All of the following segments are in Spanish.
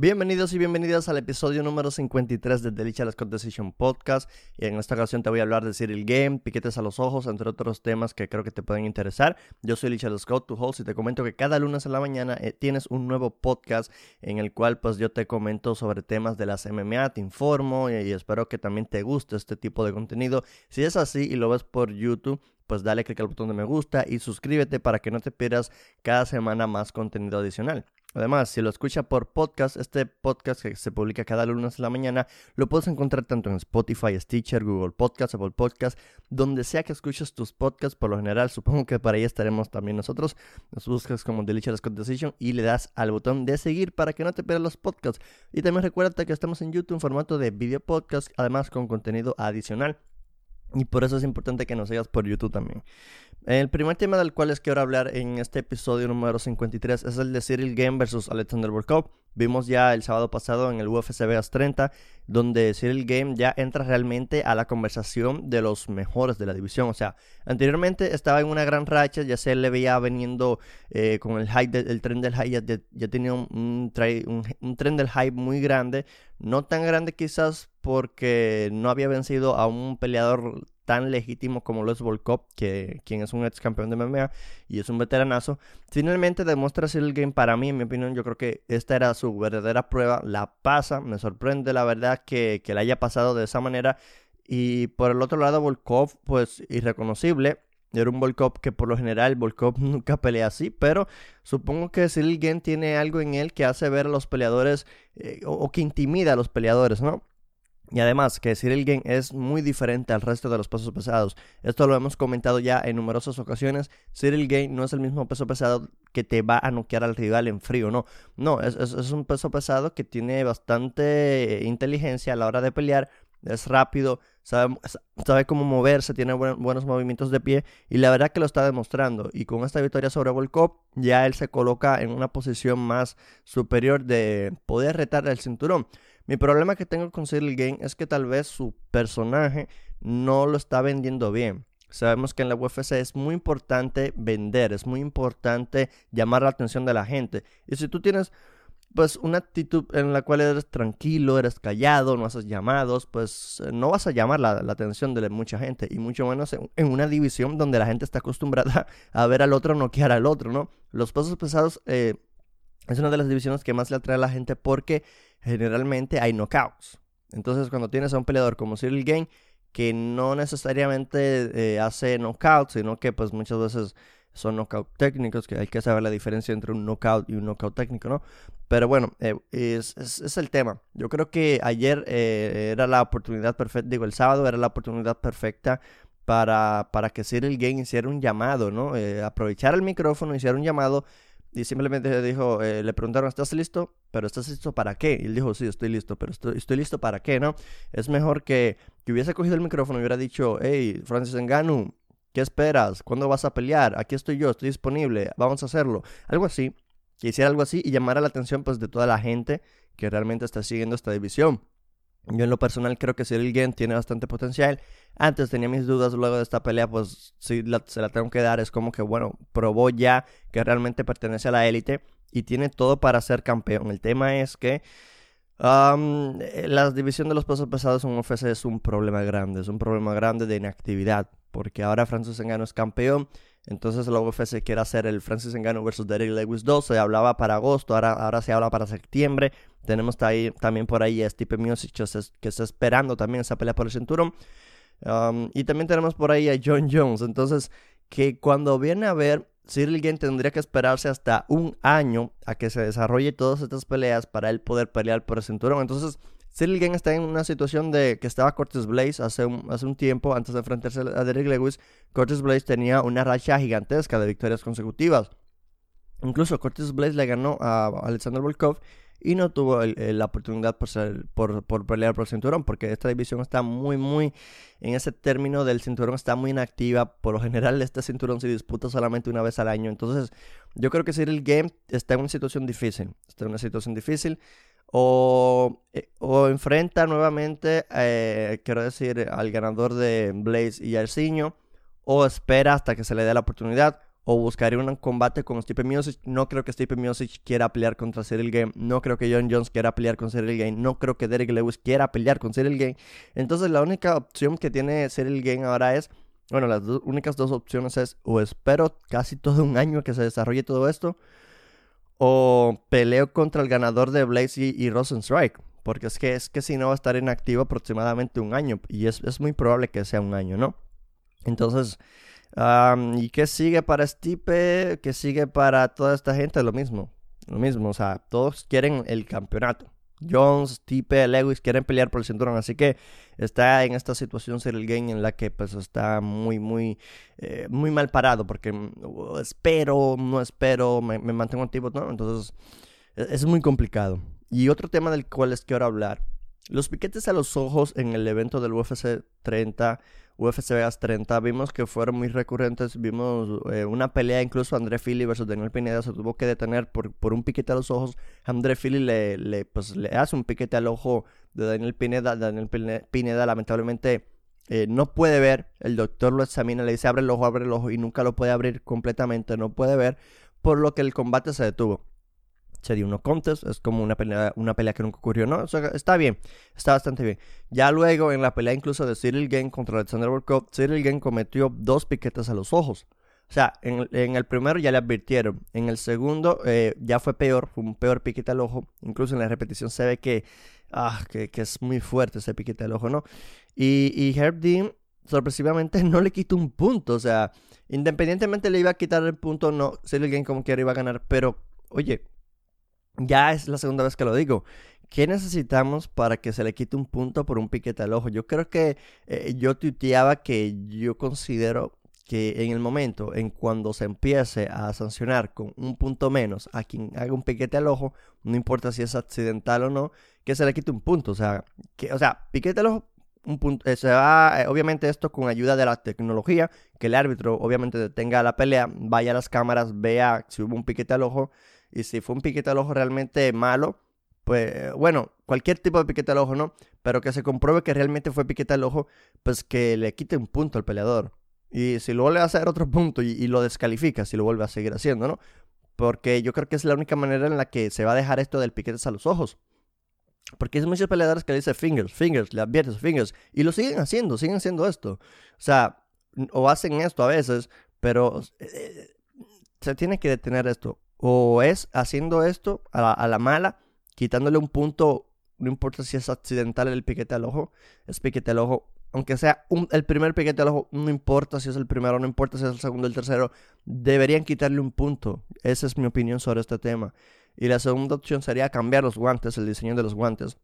Bienvenidos y bienvenidas al episodio número 53 de Delicious Decision Podcast. Y en esta ocasión te voy a hablar de Cyril Game, piquetes a los ojos, entre otros temas que creo que te pueden interesar. Yo soy Licha Scott, tu host, y te comento que cada lunes en la mañana eh, tienes un nuevo podcast en el cual pues yo te comento sobre temas de las MMA, te informo y, y espero que también te guste este tipo de contenido. Si es así y lo ves por YouTube, pues dale click al botón de me gusta y suscríbete para que no te pierdas cada semana más contenido adicional. Además, si lo escucha por podcast, este podcast que se publica cada lunes en la mañana, lo puedes encontrar tanto en Spotify, Stitcher, Google Podcast, Apple Podcast, donde sea que escuches tus podcasts, por lo general, supongo que para ahí estaremos también nosotros. Nos buscas como Delicious Decision y le das al botón de seguir para que no te pierdas los podcasts. Y también recuerda que estamos en YouTube en formato de video podcast, además con contenido adicional. Y por eso es importante que nos sigas por YouTube también. El primer tema del cual les quiero hablar en este episodio número 53 es el de Cyril Game versus Alexander Volkov. Vimos ya el sábado pasado en el UFC Vegas 30, donde Cyril Game ya entra realmente a la conversación de los mejores de la división. O sea, anteriormente estaba en una gran racha, ya se le veía veniendo eh, con el hype, el tren del hype, ya, ya tenía un, un, un tren del hype muy grande. No tan grande quizás porque no había vencido a un peleador tan legítimo como lo es Volkov, que, quien es un ex campeón de MMA y es un veteranazo, finalmente demuestra el Game para mí, en mi opinión, yo creo que esta era su verdadera prueba, la pasa, me sorprende la verdad que, que la haya pasado de esa manera. Y por el otro lado, Volkov, pues irreconocible, era un Volkov que por lo general Volkov nunca pelea así, pero supongo que Cyril tiene algo en él que hace ver a los peleadores eh, o, que intimida a los peleadores, ¿no? Y además que Cyril Game es muy diferente al resto de los pesos pesados. Esto lo hemos comentado ya en numerosas ocasiones. Cyril Game no es el mismo peso pesado que te va a noquear al rival en frío, no. No, es, es, un peso pesado que tiene bastante inteligencia a la hora de pelear. Es rápido, sabe, sabe cómo moverse, tiene buenos movimientos de pie y la verdad que lo está demostrando. Y con esta victoria sobre Volkov, ya él se coloca en una posición más superior de poder retar el cinturón. Mi problema que tengo con Cyril Game es que tal vez su personaje no lo está vendiendo bien. Sabemos que en la UFC es muy importante vender, es muy importante llamar la atención de la gente. Y si tú tienes pues una actitud en la cual eres tranquilo, eres callado, no haces llamados, pues eh, no vas a llamar la, atención de mucha gente. Y mucho menos en, una división donde la gente está acostumbrada a ver al otro noquear al otro, ¿no? Los pesos pesados eh, es una de las divisiones que más le atrae a la gente porque generalmente hay knockouts. Entonces, cuando tienes a un peleador como Cyril Game, que no necesariamente eh, hace knockouts, sino que pues muchas veces son knockout técnicos, que hay que saber la diferencia entre un knockout y un knockout técnico, ¿no? Pero bueno, eh, es, el tema. Yo creo que ayer eh, era la oportunidad perfecta, digo, el sábado era la oportunidad perfecta para, para que Cyril Game hiciera un llamado, ¿no? aprovechar el micrófono, hiciera un llamado y simplemente dijo, eh, le preguntaron, ¿estás listo? ¿Pero estás listo para qué? Y él dijo, sí, estoy listo, pero estoy, listo para qué, ¿no? Es mejor que, que hubiese cogido el micrófono y hubiera dicho, hey, Francis Enganu, ¿qué esperas? ¿Cuándo vas a pelear? Aquí estoy yo, estoy disponible, vamos a hacerlo. Algo así, que hiciera algo así y llamara la atención pues de toda la gente que realmente está siguiendo esta división. Yo en lo personal creo que Cyril Gant tiene bastante potencial. Antes tenía mis dudas, luego de esta pelea pues sí se la tengo que dar. Es como que bueno, probó ya que realmente pertenece a la élite y tiene todo para ser campeón. El tema es que la división de los pesos pesados en UFC es un problema grande, es un problema grande de inactividad. Porque ahora Francis Ngannou es campeón, entonces la UFC quiere hacer el Francis Ngannou versus Derek Lewis 2. Se hablaba para agosto, ahora, ahora se habla para septiembre. Tenemos también por ahí a Stipe Miocic que está esperando también esa pelea por el cinturón. Um, y también tenemos por ahí a John Jones. Entonces, que cuando viene a ver, Cyril Gane tendría que esperarse hasta un año a que se desarrolle todas estas peleas para él poder pelear por el cinturón. Entonces, Cyril Gane está en una situación de que estaba Curtis Blaze hace un, hace un tiempo, antes de enfrentarse a Derek Lewis. Curtis Blaze tenía una racha gigantesca de victorias consecutivas. Incluso Curtis Blaze le ganó a Alexander Volkov y no tuvo la oportunidad por, ser, por, por, pelear por el cinturón, porque esta división está muy, muy, en ese término del cinturón está muy inactiva. Por lo general, este cinturón se disputa solamente una vez al año. Entonces, yo creo que Cyril Game está en una situación difícil. Está en una situación difícil. O, eh, o enfrenta nuevamente, eh, quiero decir, al ganador de Blaze y Arciño, o espera hasta que se le dé la oportunidad o buscaría un combate con Stipe Miocic. No creo que Stipe Miocic quiera pelear contra Cyril Game. No creo que John Jones quiera pelear con Cyril Game. No creo que Derek Lewis quiera pelear con Cyril Game. Entonces la única opción que tiene Cyril Game ahora es, bueno, las únicas dos opciones es o espero casi todo un año que se desarrolle todo esto o peleo contra el ganador de Blaze y, Rosenstrike. Porque es que, es que si no va a estar inactivo aproximadamente un año. Y es, es muy probable que sea un año, ¿no? Entonces, ¿y qué sigue para Stipe? ¿Qué sigue para toda esta gente? Lo mismo. Lo mismo. O sea, todos quieren el campeonato. Jones, Stipe, Lewis quieren pelear por el cinturón. Así que está en esta situación Cyril Game en la que pues está muy, muy, eh, muy mal parado. Porque mm, espero, no espero, me, mantengo activo, ¿no? Entonces e, es muy complicado. Y otro tema del cual les quiero hablar. Los piquetes a los ojos en el evento del UFC 30 UFC Vegas 30, vimos que fueron muy recurrentes, vimos eh, una pelea, incluso André Philly versus Daniel Pineda se tuvo que detener por, por un piquete a los ojos, André Philly le, le, pues, le hace un piquete al ojo de Daniel Pineda, Daniel Pineda lamentablemente eh, no puede ver, el doctor lo examina, le dice abre el ojo, abre el ojo y nunca lo puede abrir completamente, no puede ver, por lo que el combate se detuvo se dio uno contest, es como una pelea, una pelea que nunca ocurrió, ¿no? O sea, está bien, está bastante bien. Ya luego, en la pelea incluso de Cyril Gane contra Alexander Volkov, Cyril Gane cometió dos piquetes a los ojos. O sea, en, el primero ya le advirtieron, en el segundo eh, ya fue peor, fue un peor piquete al ojo, incluso en la repetición se ve que, ah, que, es muy fuerte ese piquete al ojo, ¿no? Y, y Herb Dean sorpresivamente no le quitó un punto, o sea, independientemente le iba a quitar el punto, no, Cyril Gane como quiera iba a ganar, pero, oye, ya es la segunda vez que lo digo. ¿Qué necesitamos para que se le quite un punto por un piquete al ojo? Yo creo que eh, yo tuiteaba que yo considero que en el momento en cuando se empiece a sancionar con un punto menos a quien haga un piquete al ojo, no importa si es accidental o no, que se le quite un punto. O sea, que, o sea piquete al ojo, un punto, eh, se va, eh, obviamente esto con ayuda de la tecnología, que el árbitro obviamente detenga la pelea, vaya a las cámaras, vea si hubo un piquete al ojo y si fue un piquete al ojo realmente malo, pues bueno, cualquier tipo de piquete al ojo, ¿no? Pero que se compruebe que realmente fue piquete al ojo, pues que le quite un punto al peleador. Y si luego le va a hacer otro punto y, lo descalifica, si lo vuelve a seguir haciendo, ¿no? Porque yo creo que es la única manera en la que se va a dejar esto del piquete a los ojos. Porque hay muchos peleadores que le dicen fingers, fingers, le adviertes fingers. Y lo siguen haciendo, siguen haciendo esto. O sea, o hacen esto a veces, pero eh, se tiene que detener esto o es haciendo esto a la, mala, quitándole un punto, no importa si es accidental el piquete al ojo, es piquete al ojo, aunque sea el primer piquete al ojo, no importa si es el primero, no importa si es el segundo, el tercero, deberían quitarle un punto. Esa es mi opinión sobre este tema. Y la segunda opción sería cambiar los guantes, el diseño de los guantes.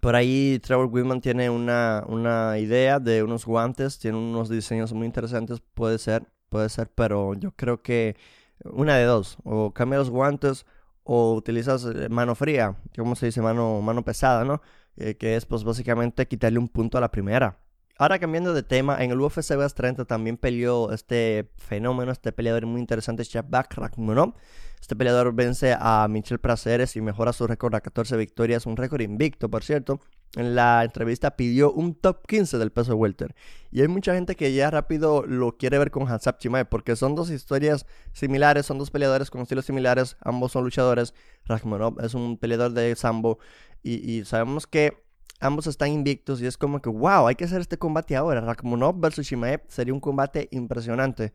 por ahí Trevor Whitman tiene una, una idea de unos guantes, tiene unos diseños muy interesantes, puede ser puede ser, pero yo creo que una de dos, o cambias los guantes o utilizas eh, mano fría, como se dice? Mano, mano pesada, ¿no? Eh, que es pues básicamente quitarle un punto a la primera. Ahora cambiando de tema, en el UFC Vegas 30 también peleó este fenómeno, este peleador muy interesante, Shabak Rakhmonov. Este peleador vence a Michel Praceres y mejora su récord a 14 victorias, un récord invicto, por cierto. En la entrevista pidió un top 15 del peso welter. Y hay mucha gente que ya rápido lo quiere ver con Hansap Chimaev porque son dos historias similares, son dos peleadores con estilos similares, ambos son luchadores. Rakhmonov es un peleador de sambo y, sabemos que ambos están invictos y es como que wow, hay que hacer este combate ahora. Rakhmonov versus Chimaev sería un combate impresionante.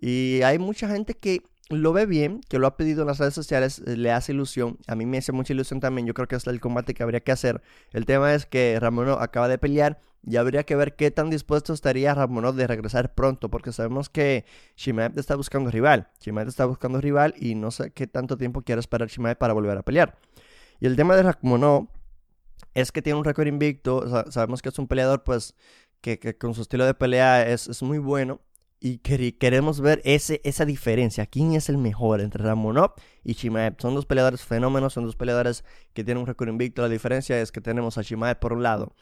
Y hay mucha gente que lo ve bien, que lo ha pedido en las redes sociales, eh, le hace ilusión. A mí me hace mucha ilusión también. Yo creo que es el combate que habría que hacer. El tema es que Ramonov acaba de pelear y habría que ver qué tan dispuesto estaría Ramonov de regresar pronto, porque sabemos que Shimaev está buscando rival. Shimaev está buscando rival y no sé qué tanto tiempo quiere esperar Shimaev para volver a pelear. Y el tema de Ramonov es que tiene un récord invicto. sabemos que es un peleador, pues, que, con su estilo de pelea es, es muy bueno y queremos ver ese, esa diferencia. ¿Quién es el mejor entre Ramonov y Chimaev? Son dos peleadores fenómenos, son dos peleadores que tienen un récord invicto. La diferencia es que tenemos a Chimaev por un lado,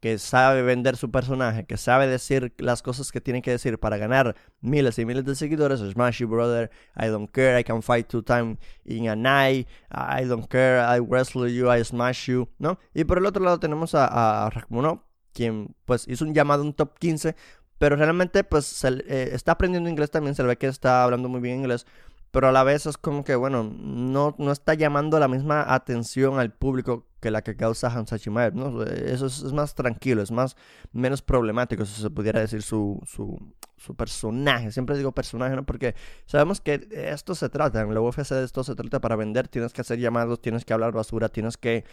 que sabe vender su personaje, que sabe decir las cosas que tiene que decir para ganar miles y miles de seguidores. Smash you, brother. I don't care. I can fight two times in a night. I don't care. I wrestle you. I smash you. ¿No? Y por el otro lado tenemos a, a quien pues hizo un llamado un top 15 pero realmente pues eh, está aprendiendo inglés también, se ve que está hablando muy bien inglés, pero a la vez es como que, bueno, no, no está llamando la misma atención al público que la que causa Hansa Chimaev, ¿no? Eso es, más tranquilo, es más, menos problemático, si se pudiera decir, su, su, su, personaje. Siempre digo personaje, ¿no? Porque sabemos que esto se trata, en la UFC de esto se trata para vender, tienes que hacer llamados, tienes que hablar basura, tienes que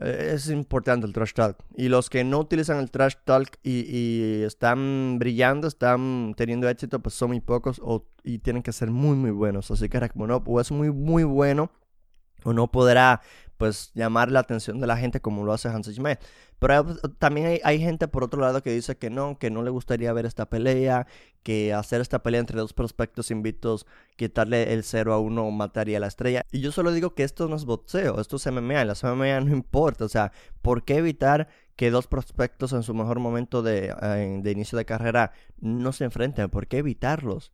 es importante el trash talk. Y los que no utilizan el trash talk y, están brillando, están teniendo éxito, pues son muy pocos y tienen que ser muy, muy buenos. Así que no o es muy, muy bueno o no podrá pues llamar la atención de la gente como lo hace Hans Schmidt. Pero también hay, gente por otro lado que dice que no, que no le gustaría ver esta pelea, que hacer esta pelea entre dos prospectos invictos, quitarle el 0 a 1 mataría a la estrella. Y yo solo digo que esto no es boxeo, esto es MMA, en las MMA no importa, o sea, ¿por qué evitar que dos prospectos en su mejor momento de, eh, de inicio de carrera no se enfrenten? ¿Por qué evitarlos?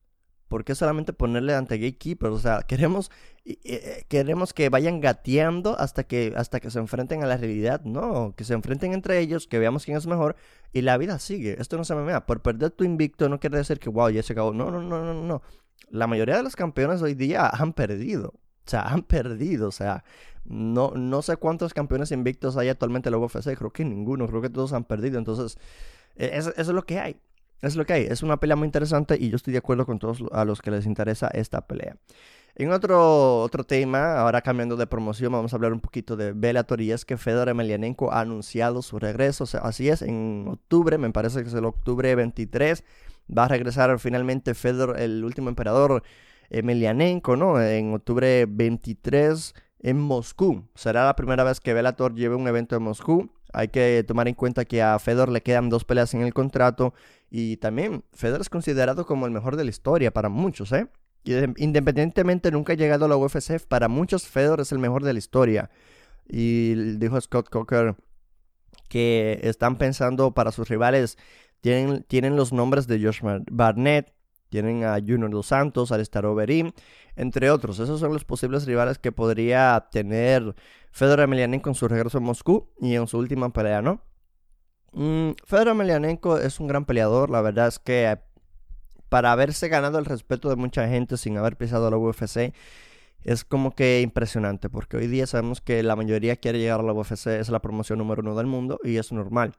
¿Por qué solamente ponerle ante gatekeepers? O sea, queremos, eh, queremos que vayan gateando hasta que, hasta que se enfrenten a la realidad. No, que se enfrenten entre ellos, que veamos quién es mejor y la vida sigue. Esto no se me vea. Por perder tu invicto no quiere decir que, wow, ya se acabó. No, no, no, no, no. La mayoría de los campeones hoy día han perdido. O sea, han perdido. O sea, no, no sé cuántos campeones invictos hay actualmente en la UFC. Creo que ninguno. Creo que todos han perdido. Entonces, e, eso es lo que hay. Es lo que hay. Es una pelea muy interesante y yo estoy de acuerdo con todos a los que les interesa esta pelea. En otro, otro tema, ahora cambiando de promoción, vamos a hablar un poquito de Bellator y es que Fedor Emelianenko ha anunciado su regreso. así es, en octubre, me parece que es el octubre 23, va a regresar finalmente Fedor, el último emperador Emelianenko, ¿no? En octubre 23 en Moscú. Será la primera vez que Bellator lleve un evento en Moscú. Hay que tomar en cuenta que a Fedor le quedan dos peleas en el contrato y también Fedor es considerado como el mejor de la historia para muchos, ¿eh? Independientemente nunca ha llegado a la UFC, para muchos Fedor es el mejor de la historia. Y dijo Scott Coker que están pensando para sus rivales, tienen, tienen los nombres de Josh Barnett, tienen a Junior Dos Santos, Alistair Overeem, entre otros. Esos son los posibles rivales que podría tener Fedor Emelianenko con su regreso a Moscú y en su última pelea, ¿no? Mm, Fedor Emelianenko es un gran peleador. La verdad es que para haberse ganado el respeto de mucha gente sin haber pisado la UFC, es como que impresionante. Porque hoy día sabemos que la mayoría quiere llegar a la UFC, es la promoción número uno del mundo y es normal.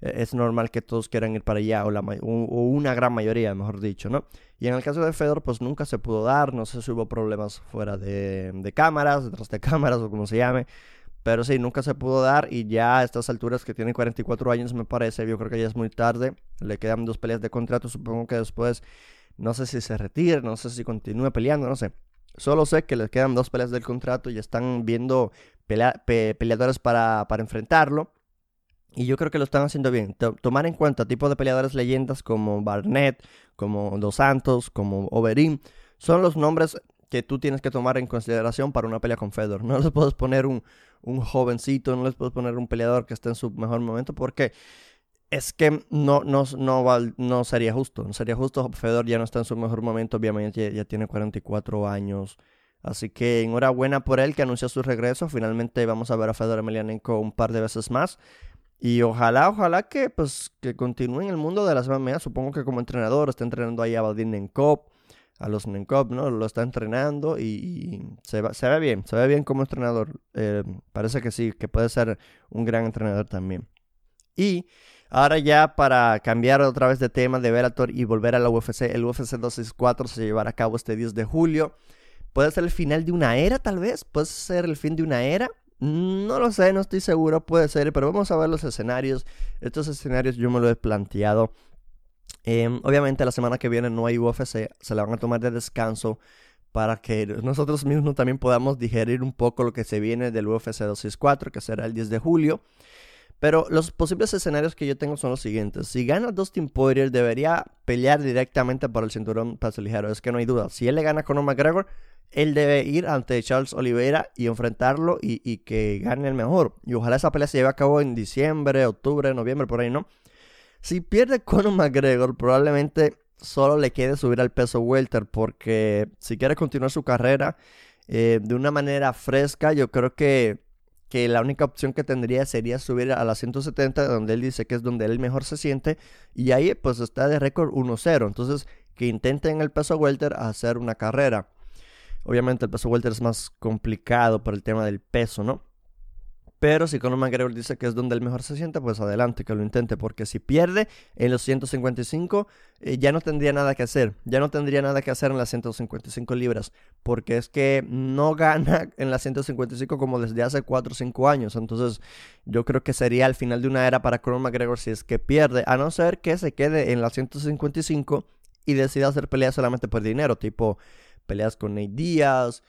E, es normal que todos quieran ir para allá, o, una gran mayoría, mejor dicho, ¿no? Y en el caso de Fedor, pues nunca se pudo dar, no sé si hubo problemas fuera de, de cámaras, detrás de cámaras o como se llame, pero sí, nunca se pudo dar y ya a estas alturas que tiene 44 años me parece, yo creo que ya es muy tarde. Le quedan dos peleas de contrato, supongo que después no sé si se retire, no sé si continúe peleando, no sé. Solo sé que le quedan dos peleas del contrato y están viendo peleadores para, para, enfrentarlo. Y yo creo que lo están haciendo bien. tomar en cuenta tipos de peleadores leyendas como Barnett, como Dos Santos, como Overeem. Son los nombres que tú tienes que tomar en consideración para una pelea con Fedor. No les puedes poner un, un jovencito, no les puedes poner un peleador que esté en su mejor momento porque es que no, no, no, no sería justo. No sería justo. Fedor ya no está en su mejor momento, obviamente ya, tiene 44 años. Así que enhorabuena por él que anunció su regreso. Finalmente vamos a ver a Fedor Emelianenko un par de veces más. Y ojalá, ojalá que pues que continúe en el mundo de las MMA. Supongo que como entrenador está entrenando ahí a Vadim Nenkov a los Nenkov, ¿no? Lo está entrenando y, se, se, ve bien, se ve bien como entrenador. Eh, parece que sí, que puede ser un gran entrenador también. Y ahora ya para cambiar otra vez de tema de Bellator y volver a la UFC, el UFC 264 se llevará a cabo este 10 de julio. Puede ser el final de una era, tal vez. Puede ser el fin de una era. No lo sé, no estoy seguro, puede ser, pero vamos a ver los escenarios. Estos escenarios yo me lo he planteado Em, obviamente la semana que viene no hay UFC, se la van a tomar de descanso para que nosotros mismos también podamos digerir un poco lo que se viene del UFC 264, que será el 10 de julio. Pero los posibles escenarios que yo tengo son los siguientes. Si gana Dustin Poirier, debería pelear directamente por el cinturón peso ligero. Es que no hay duda. Si él le gana a Conor McGregor, él debe ir ante Charles Oliveira y enfrentarlo y, que gane el mejor. Y ojalá esa pelea se lleve a cabo en diciembre, octubre, noviembre, por ahí, ¿no? Si pierde Conor McGregor, probablemente solo le quede subir al peso welter porque si quiere continuar su carrera eh, de una manera fresca, yo creo que que la única opción que tendría sería subir a la 170, donde él dice que es donde él mejor se siente, y ahí pues está de récord 1-0. Entonces, que intente en el peso welter hacer una carrera. Obviamente el peso welter es más complicado por el tema del peso, ¿no? Pero si Conor McGregor dice que es donde él mejor se siente, pues adelante, que lo intente. Porque si pierde en los 155, eh, ya no tendría nada que hacer. Ya no tendría nada que hacer en las 155 libras. Porque es que no gana en las 155 como desde hace 4 o 5 años. Entonces yo creo que sería el final de una era para Conor McGregor si es que pierde. A no ser que se quede en las 155 y decida hacer peleas solamente por dinero. Tipo peleas con Nate Díaz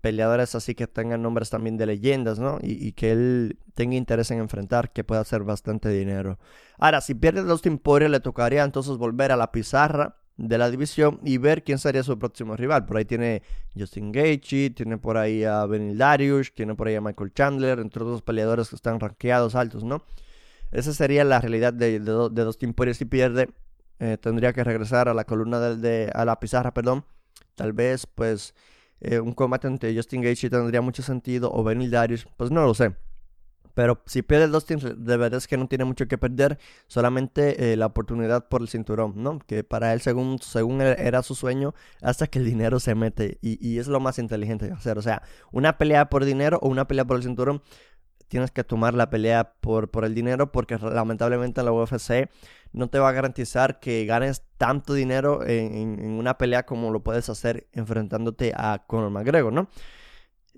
peleadores así que tengan nombres también de leyendas, ¿no? Y, que él tenga interés en enfrentar, que pueda hacer bastante dinero. Ahora, si pierde los Poirier, le tocaría entonces volver a la pizarra de la división y ver quién sería su próximo rival. Por ahí tiene Justin Gaethje, tiene por ahí a Benil Darius, tiene por ahí a Michael Chandler, entre otros peleadores que están rankeados altos, ¿no? Esa sería la realidad de, de, de si pierde. Eh, tendría que regresar a la columna de, a la pizarra, perdón. Tal vez, pues, eh, un combate entre Justin Gaethje tendría mucho sentido o Benil Darius, pues no lo sé. Pero si pierde Dustin, de verdad es que no tiene mucho que perder, solamente eh, la oportunidad por el cinturón, ¿no? Que para él, según, según era su sueño, hasta que el dinero se mete. Y, y es lo más inteligente de hacer. O sea, una pelea por dinero o una pelea por el cinturón, tienes que tomar la pelea por, por el dinero porque lamentablemente en la UFC no te va a garantizar que ganes tanto dinero en, una pelea como lo puedes hacer enfrentándote a Conor McGregor, ¿no?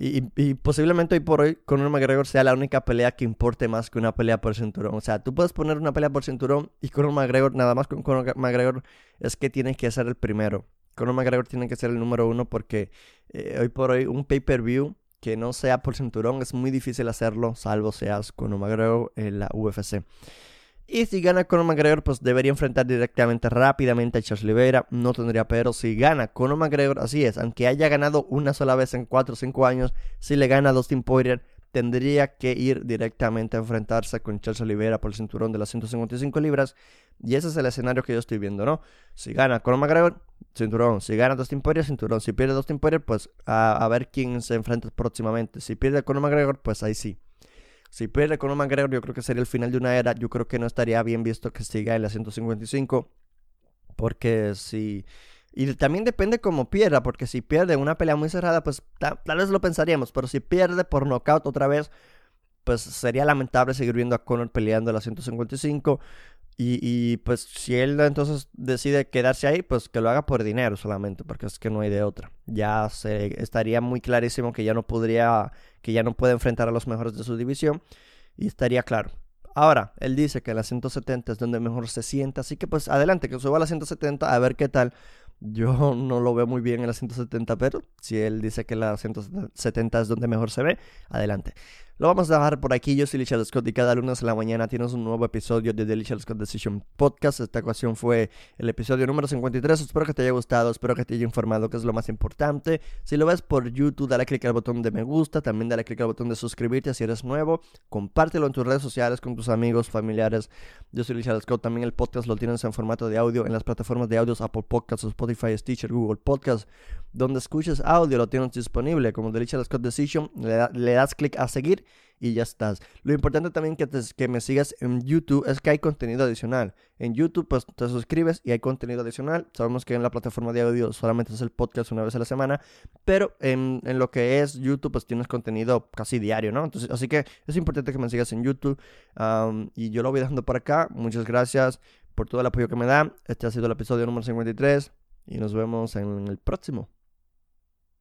Y, posiblemente hoy por hoy Conor McGregor sea la única pelea que importe más que una pelea por cinturón. O sea, tú puedes poner una pelea por cinturón y Conor McGregor, nada más con Conor McGregor, es que tiene que ser el primero. Conor McGregor tiene que ser el número uno porque eh, hoy por hoy un pay-per-view que no sea por cinturón es muy difícil hacerlo, salvo seas Conor McGregor en la UFC. Y si gana Conor McGregor, pues debería enfrentar directamente, rápidamente a Charles Oliveira. No tendría pero. Si gana Conor McGregor, así es, aunque haya ganado una sola vez en 4 o 5 años, si le gana a Dustin Poirier, tendría que ir directamente a enfrentarse con Charles Oliveira por el cinturón de las 155 libras. Y ese es el escenario que yo estoy viendo, ¿no? Si gana Conor McGregor, cinturón. Si gana Dustin Poirier, cinturón. Si pierde Dustin Poirier, pues a, a ver quién se enfrenta próximamente. Si pierde Conor McGregor, pues ahí sí. Si pierde con un McGregor, yo creo que sería el final de una era. Yo creo que no estaría bien visto que siga en la 155. Porque si. Y también depende cómo pierda, porque si pierde una pelea muy cerrada, pues tal, vez lo pensaríamos. Pero si pierde por knockout otra vez, pues sería lamentable seguir viendo a Conor peleando en la 155. Y, y, pues si él entonces decide quedarse ahí, pues que lo haga por dinero solamente, porque es que no hay de otra. Ya se estaría muy clarísimo que ya no podría, que ya no puede enfrentar a los mejores de su división y estaría claro. Ahora, él dice que la 170 es donde mejor se sienta, así que pues adelante, que suba a la 170 a ver qué tal. Yo no lo veo muy bien en la 170, pero si él dice que la 170 es donde mejor se ve, adelante. Lo vamos a dejar por aquí. Yo soy Lichard Scott y cada lunes en la mañana tienes un nuevo episodio de The Lichard Scott Decision Podcast. Esta ocasión fue el episodio número 53. Espero que te haya gustado, espero que te haya informado, que es lo más importante. Si lo ves por YouTube, dale click al botón de me gusta. También dale click al botón de suscribirte si eres nuevo. Compártelo en tus redes sociales con tus amigos, familiares. Yo soy Lichard Scott. También el podcast lo tienes en formato de audio en las plataformas de audios Apple Podcasts, Spotify, Stitcher, Google Podcasts. Donde escuches audio lo tienes disponible como Lichard Scott Decision. Le, le das clic a seguir y ya estás. Lo importante también que, que me sigas en YouTube es que hay contenido adicional. En YouTube pues te suscribes y hay contenido adicional. Sabemos que en la plataforma de audio solamente es el podcast una vez a la semana, pero en, en lo que es YouTube pues tienes contenido casi diario, ¿no? Entonces, así que es importante que me sigas en YouTube y yo lo voy dejando por acá. Muchas gracias por todo el apoyo que me da. Este ha sido el episodio número 53 y nos vemos en el próximo.